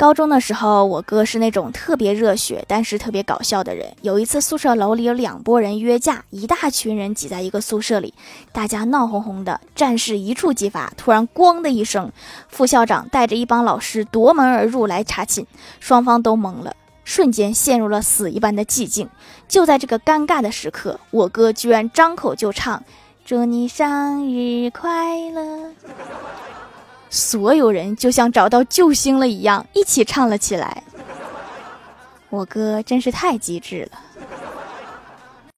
高中的时候，我哥是那种特别热血，但是特别搞笑的人。有一次，宿舍楼里有两拨人约架，一大群人挤在一个宿舍里，大家闹哄哄的，战事一触即发。突然，咣的一声，副校长带着一帮老师夺门而入来查寝，双方都懵了，瞬间陷入了死一般的寂静。就在这个尴尬的时刻，我哥居然张口就唱：“祝你生日快。”所有人就像找到救星了一样，一起唱了起来。我哥真是太机智了。